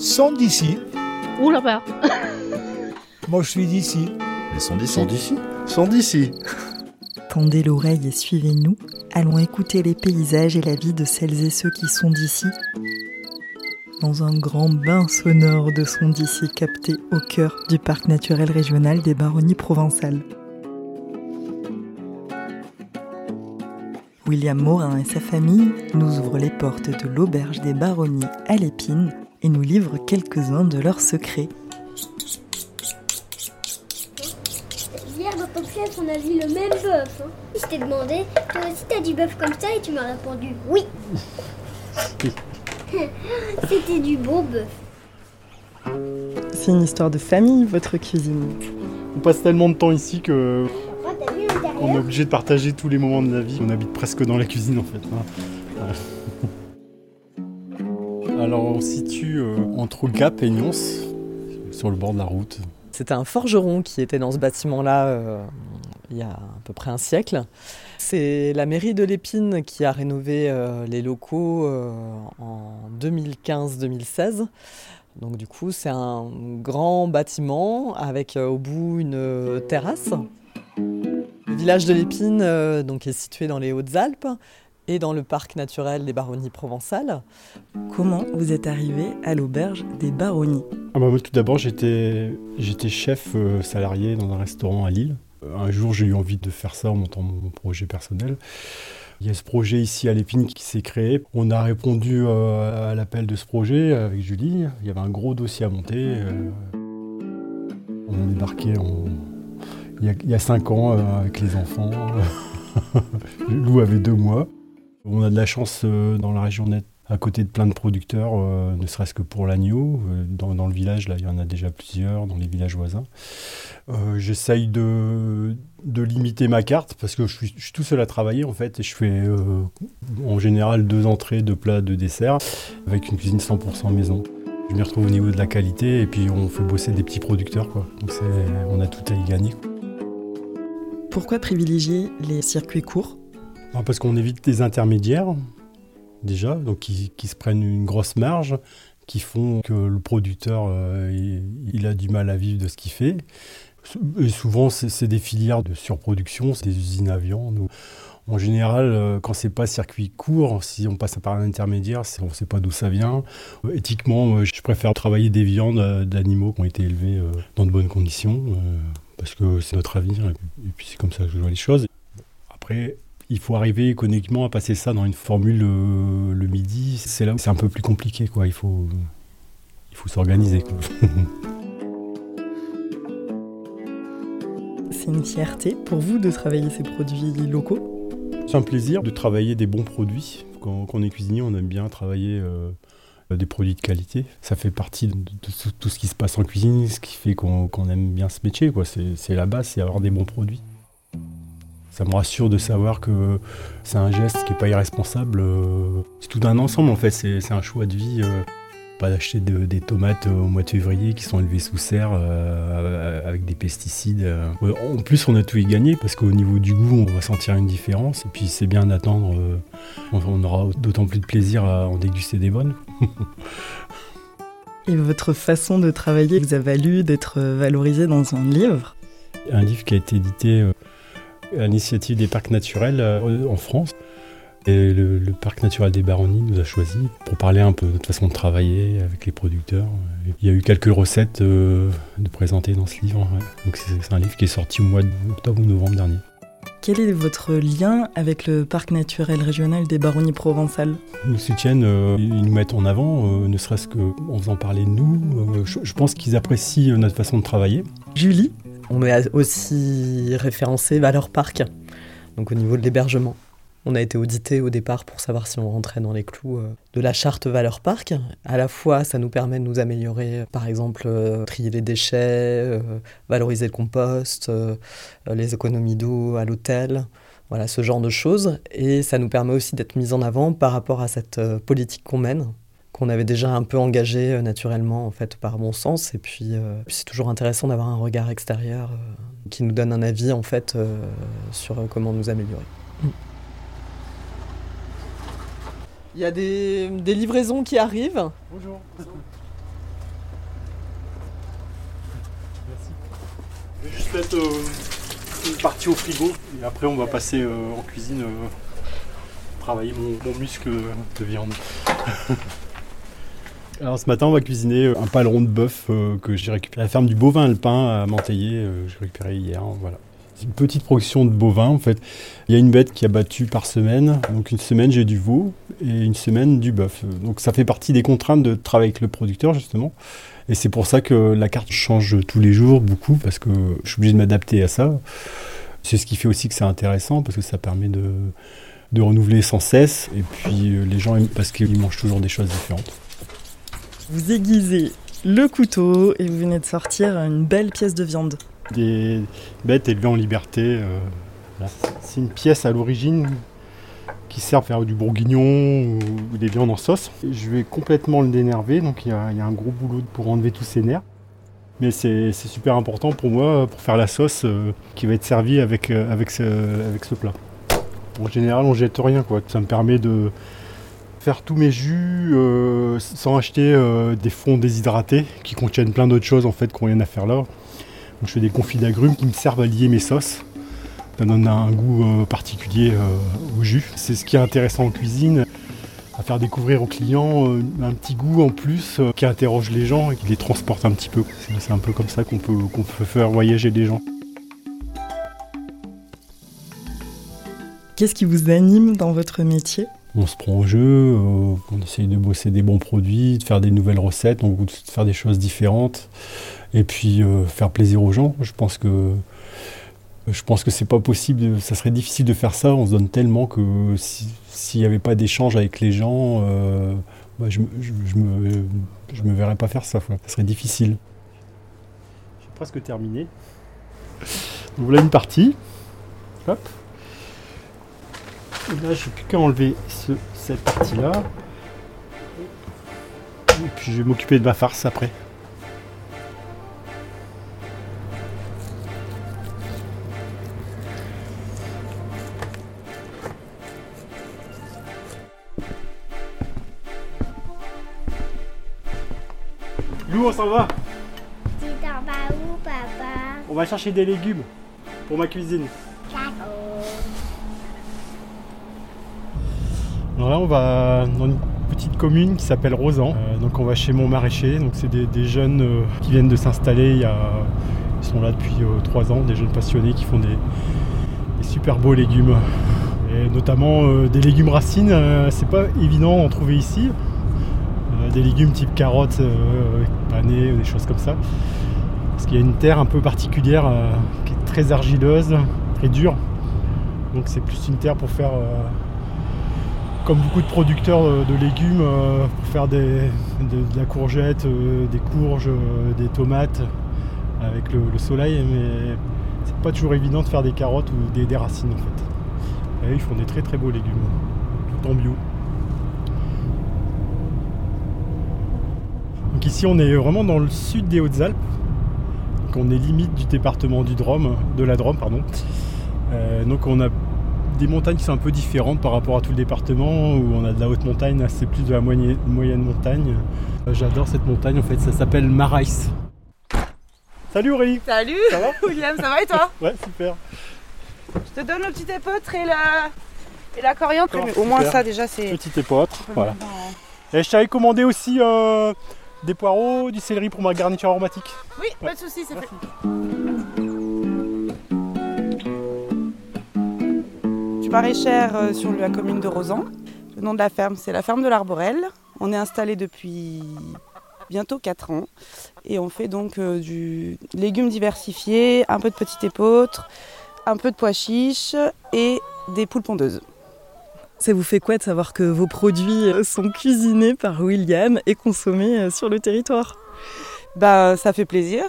sont d'ici. Ouh là-bas. Moi, je suis d'ici. Ils sont d'ici. Sont d'ici Sont d'ici. Tendez l'oreille et suivez-nous. Allons écouter les paysages et la vie de celles et ceux qui sont d'ici. Dans un grand bain sonore de sons d'ici capté au cœur du parc naturel régional des Baronnies provençales. William Morin et sa famille nous ouvrent les portes de l'auberge des Baronnies à l'épine et nous livrent quelques-uns de leurs secrets. Hier, dans ton chef, on a vu le même bœuf. hein. Je t'ai demandé, toi aussi t'as du bœuf comme ça et tu m'as répondu oui. C'était du bon bœuf. C'est une histoire de famille, votre cuisine. On passe tellement de temps ici que vu on est obligé de partager tous les moments de la vie. On habite presque dans la cuisine en fait. hein. Voilà. Alors on se situe euh, entre Gap et Nyons, sur le bord de la route. C'était un forgeron qui était dans ce bâtiment-là euh, il y a à peu près un siècle. C'est la mairie de l'Épine qui a rénové euh, les locaux en 2015-2016. Donc du coup, c'est un grand bâtiment avec au bout une terrasse. Le village de l'Épine donc, est situé dans les Hautes-Alpes et dans le parc naturel des Baronnies provençales. Comment vous êtes arrivé à l'auberge des Baronnies? Ah bah, tout d'abord, j'étais chef euh, salarié dans un restaurant à Lille. Euh, Un jour, j'ai eu envie de faire ça en montant mon projet personnel. Il y a ce projet ici à l'épine qui s'est créé. On a répondu euh, à l'appel de ce projet avec Julie. Il y avait un gros dossier à monter. On a débarqué il, y a, cinq ans avec les enfants. Lou avait deux mois. On a de la chance euh, dans la région d'être à côté de plein de producteurs, euh, ne serait-ce que pour l'agneau. Euh, dans, le village, là, il y en a déjà plusieurs, dans les villages voisins. J'essaye de, de limiter ma carte parce que je suis, tout seul à travailler en fait et je fais en général deux entrées, deux plats, deux desserts avec une cuisine 100% maison. Je m'y retrouve au niveau de la qualité et puis on fait bosser des petits producteurs. Donc on a tout à y gagner. Pourquoi privilégier les circuits courts parce qu'on évite des intermédiaires, déjà, donc qui, qui se prennent une grosse marge, qui font que le producteur, euh, il, a du mal à vivre de ce qu'il fait. Souvent, c'est des filières de surproduction, c'est des usines à viande. En général, euh, quand c'est pas circuit court, si on passe par un intermédiaire, on ne sait pas d'où ça vient. Euh, Éthiquement, je préfère travailler des viandes d'animaux qui ont été élevés dans de bonnes conditions, parce que c'est notre avenir, et puis c'est comme ça que je vois les choses. Après, il faut arriver économiquement à passer ça dans une formule euh, le midi. C'est là où c'est un peu plus compliqué, quoi. Il faut, il faut s'organiser. C'est une fierté pour vous de travailler ces produits locaux? C'est un plaisir de travailler des bons produits. Quand, quand on est cuisinier, on aime bien travailler euh, des produits de qualité. Ça fait partie de, tout, ce qui se passe en cuisine, ce qui fait qu'on aime bien ce métier. c'est la base, c'est avoir des bons produits. Ça me rassure de savoir que c'est un geste qui n'est pas irresponsable. euh, C'est tout un ensemble en fait, c'est c'est un choix de vie. euh, pas d'acheter de- des tomates au mois de février qui sont élevées sous serre euh, avec des pesticides. euh. En plus, on a tout y gagné parce qu'au niveau du goût, on va sentir une différence. Et puis, c'est bien d'attendre. euh, on- aura d'autant plus de plaisir à en déguster des bonnes. Et votre façon de travailler vous a valu d'être valorisé dans un livre? Un livre qui a été édité euh, à l'initiative des parcs naturels euh, en France. Et le, le parc naturel des Baronnies nous a choisis pour parler un peu de notre façon de travailler avec les producteurs. Il y a eu quelques recettes euh, de présenter dans ce livre. ouais. Donc c'est un livre qui est sorti au mois d'octobre ou novembre dernier. Quel est votre lien avec le parc naturel régional des Baronnies provençales? Ils nous soutiennent, euh, ils nous mettent en avant, euh, ne serait-ce qu'en faisant parler de nous. Je, je pense qu'ils apprécient notre façon de travailler. Julie? On est aussi référencé Valeur Parc, donc au niveau de l'hébergement. On a été audité au départ pour savoir si on rentrait dans les clous euh, de la charte Valeur Parc. À la fois, ça nous permet de nous améliorer, par exemple, euh, trier les déchets, euh, valoriser le compost, euh, euh, les économies d'eau à l'hôtel, voilà ce genre de choses. Et ça nous permet aussi d'être mis en avant par rapport à cette euh, politique qu'on mène qu'on avait déjà un peu engagé euh, naturellement en fait par bon sens. Et puis, euh, c'est toujours intéressant d'avoir un regard extérieur euh, qui nous donne un avis en fait sur comment nous améliorer. Mm. Il y a des, livraisons qui arrivent. Bonjour. Merci. Je vais juste mettre une partie au frigo et après on va passer en cuisine travailler mon muscle de viande. Alors ce matin on va cuisiner un paleron de bœuf euh, que j'ai récupéré à la ferme du bovin alpin à Manteillé, euh, j'ai récupéré hier. Voilà. C'est une petite production de bovins en fait. Il y a une bête qui a battu par semaine, donc une semaine j'ai du veau et une semaine du bœuf. Donc ça fait partie des contraintes de travailler avec le producteur justement. Et c'est pour ça que la carte change tous les jours beaucoup parce que je suis obligé de m'adapter à ça. C'est ce qui fait aussi que c'est intéressant parce que ça permet de, de renouveler sans cesse. Et puis euh, les gens aiment parce qu'ils mangent toujours des choses différentes. Vous aiguisez le couteau et vous venez de sortir une belle pièce de viande. Des bêtes élevées en liberté. euh. C'est une pièce à l'origine qui sert à faire du bourguignon ou, des viandes en sauce. Je vais complètement le dénerver, donc il y, a un gros boulot pour enlever tous ces nerfs. Mais c'est c'est super important pour moi pour faire la sauce euh, qui va être servie avec, euh, avec, ce, avec ce plat. En général, on jette rien, quoi. Ça me permet de faire tous mes jus euh, sans acheter euh, des fonds déshydratés qui contiennent plein d'autres choses en fait qui n'ont rien à faire là. Donc, je fais des confits d'agrumes qui me servent à lier mes sauces. Ça donne un goût euh, particulier au jus. C'est ce qui est intéressant en cuisine, à faire découvrir aux clients un petit goût en plus qui interroge les gens et qui les transporte un petit peu. C'est- un peu comme ça qu'on peut, qu'on peut faire voyager des gens. Qu'est-ce qui vous anime dans votre métier? On se prend au jeu, euh, on essaye de bosser des bons produits, de faire des nouvelles recettes, de faire des choses différentes, et puis euh, faire plaisir aux gens. Je pense que je pense que c'est pas possible, ça serait difficile de faire ça. On se donne tellement que si- s'il n'y avait pas d'échange avec les gens, euh, bah, je, je, je me je me verrais pas faire ça. Ça serait difficile. J'ai presque terminé. Donc voilà une partie. Hop. Et là, j'ai plus qu'à enlever ce- cette partie-là. Et puis, je vais m'occuper de ma farce après. Lou, on s'en va Tu t'en vas où, papa? On va chercher des légumes pour ma cuisine. On va dans une petite commune qui s'appelle Rosan. Euh, donc on va chez mon maraîcher. C'est des, jeunes euh, qui viennent de s'installer. Ils sont là depuis euh, trois ans, des jeunes passionnés qui font des, super beaux légumes. Notamment euh, des légumes racines. c'est pas évident d'en trouver ici. Des légumes type carottes, panées, des choses comme ça. Parce qu'il y a une terre un peu particulière qui est très argileuse, très dure. Donc c'est plus une terre pour faire, comme beaucoup de producteurs de légumes, euh, pour faire des, de, la courgette, euh, des courges, euh, des tomates avec le, le soleil. Mais c'est pas toujours évident de faire des carottes ou des, racines en fait. Et ils font des très très beaux légumes, tout en bio. Donc ici on est vraiment dans le sud des Hautes-Alpes. Donc on est limite du département du Drôme, de la Drôme, pardon. Donc on a des montagnes qui sont un peu différentes par rapport à tout le département, où on a de la haute montagne, c'est plus de la moyenne, moyenne montagne. Euh, J'adore cette montagne en fait, ça s'appelle Marais. Salut Aurélie Salut Ça va William, ça va et toi Ouais, super. Je te donne le petit épeautre et la, et la coriandre. Mais au moins ça déjà c'est... Petit épeautre, voilà. Et je t'avais commandé aussi euh, des poireaux, du céleri pour ma garniture aromatique. Oui, pas de soucis, c'est fait. Suis maraîchère euh, sur la commune de Rosan. Le nom de la ferme, c'est la ferme de l'Arborel. On est installé depuis bientôt 4 ans et on fait donc euh, du légumes diversifiés, un peu de petit épeautre, un peu de pois chiches et des poules pondeuses. Ça vous fait quoi de savoir que vos produits euh, sont cuisinés par William et consommés sur le territoire? Bah, ça fait plaisir.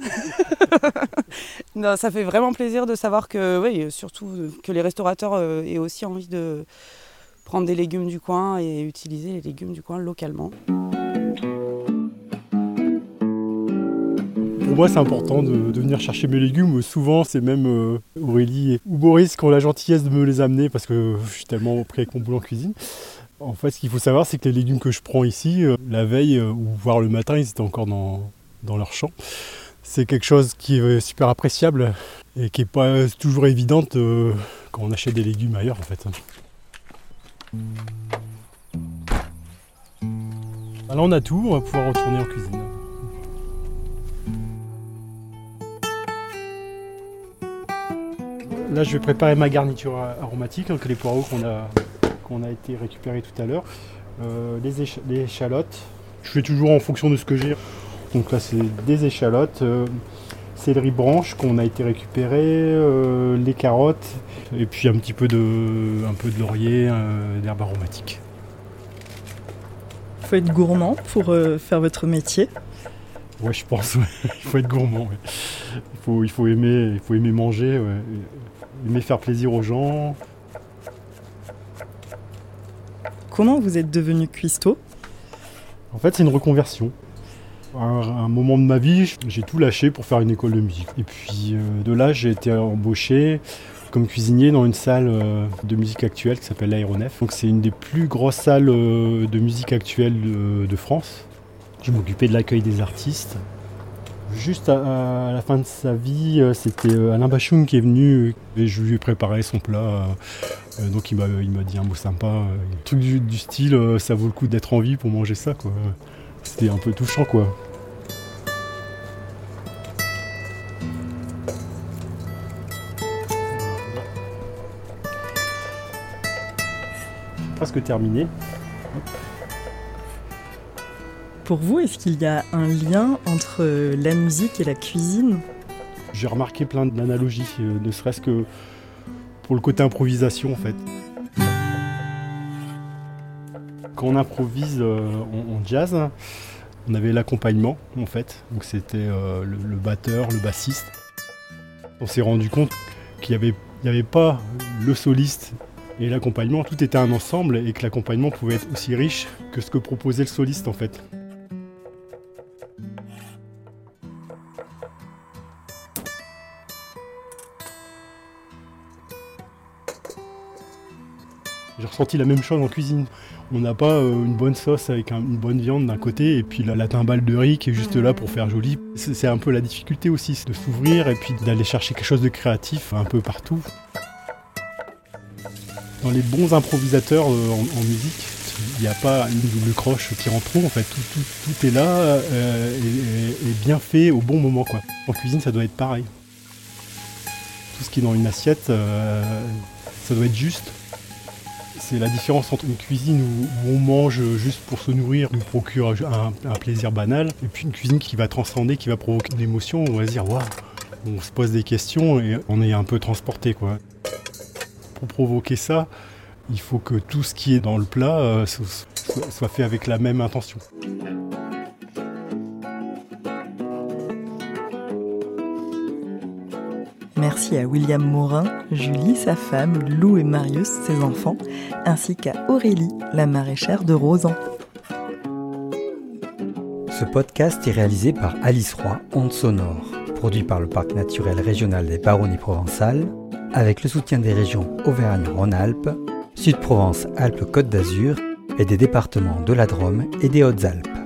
non, ça fait vraiment plaisir de savoir que, oui, surtout euh, que les restaurateurs euh, aient aussi envie de prendre des légumes du coin et utiliser les légumes du coin localement. Pour moi, c'est important de, venir chercher mes légumes. Souvent, c'est même euh, Aurélie ou Boris qui ont la gentillesse de me les amener parce que je suis tellement pris avec mon boulot en cuisine. En fait, ce qu'il faut savoir, c'est que les légumes que je prends ici, la veille ou voire le matin, ils étaient encore dans, dans leur champ. C'est quelque chose qui est super appréciable et qui n'est pas toujours évidente euh, quand on achète des légumes ailleurs en fait. Là on a tout, on va pouvoir retourner en cuisine. Là je vais préparer ma garniture aromatique, donc les poireaux qu'on a, a été récupérés tout à l'heure. Euh, les, les échalotes, je fais toujours en fonction de ce que j'ai. Donc là c'est des échalotes, euh, céleri branche qu'on a été récupéré, euh, les carottes et puis un petit peu de, un peu de laurier, euh, d'herbe aromatique. Il faut être gourmand pour faire votre métier. Ouais, je pense. ouais. il faut être gourmand. ouais. Il, faut, il faut aimer, il faut aimer manger, ouais. aimer faire plaisir aux gens. Comment vous êtes devenu cuistot? En fait, c'est une reconversion. À un, moment de ma vie, j'ai tout lâché pour faire une école de musique. Et puis euh, de là, j'ai été embauché comme cuisinier dans une salle euh, de musique actuelle qui s'appelle l'Aéronef. Donc c'est une des plus grosses salles euh, de musique actuelle de, France. Je m'occupais de l'accueil des artistes. Juste à, la fin de sa vie, c'était Alain Bachung qui est venu et je lui ai préparé son plat. donc il m'a dit un mot sympa, un truc du, du style ça vaut le coup d'être en vie pour manger ça quoi. C'était un peu touchant quoi. Presque terminé. Pour vous, est-ce qu'il y a un lien entre euh, la musique et la cuisine? J'ai remarqué plein d'analogies, euh, ne serait-ce que pour le côté improvisation en fait. Quand on improvise euh, en, en jazz, on avait l'accompagnement en fait. Donc c'était euh, le, batteur, le bassiste. On s'est rendu compte qu'il n'y avait, avait pas le soliste et l'accompagnement, tout était un ensemble et que l'accompagnement pouvait être aussi riche que ce que proposait le soliste en fait. La même chose en cuisine. On n'a pas euh, une bonne sauce avec un- une bonne viande d'un côté et puis la, la timbale de riz qui est juste là pour faire joli. C'est un peu la difficulté aussi, de s'ouvrir et puis d'aller chercher quelque chose de créatif un peu partout. Dans les bons improvisateurs euh, en, musique, il n'y a pas une double croche qui rentre trop en fait. Tout, tout- tout est là euh, et, bien fait au bon moment quoi. En cuisine, ça doit être pareil. Tout ce qui est dans une assiette, ça doit être juste. C'est la différence entre une cuisine où, on mange juste pour se nourrir, nous procure un, plaisir banal, et puis une cuisine qui va transcender, qui va provoquer de l'émotion. On va se dire, waouh, on se pose des questions et on est un peu transporté. Pour provoquer ça, il faut que tout ce qui est dans le plat euh, so- soit, soit fait avec la même intention. Merci à William Morin, Julie, sa femme, Lou et Marius, ses enfants, ainsi qu'à Aurélie, la maraîchère de Rosan. Ce podcast est réalisé par Alice Roy, Onde Sonore, produit par le Parc naturel régional des Baronnies provençales, avec le soutien des régions Auvergne-Rhône-Alpes, Sud-Provence-Alpes-Côte d'Azur et des départements de la Drôme et des Hautes-Alpes.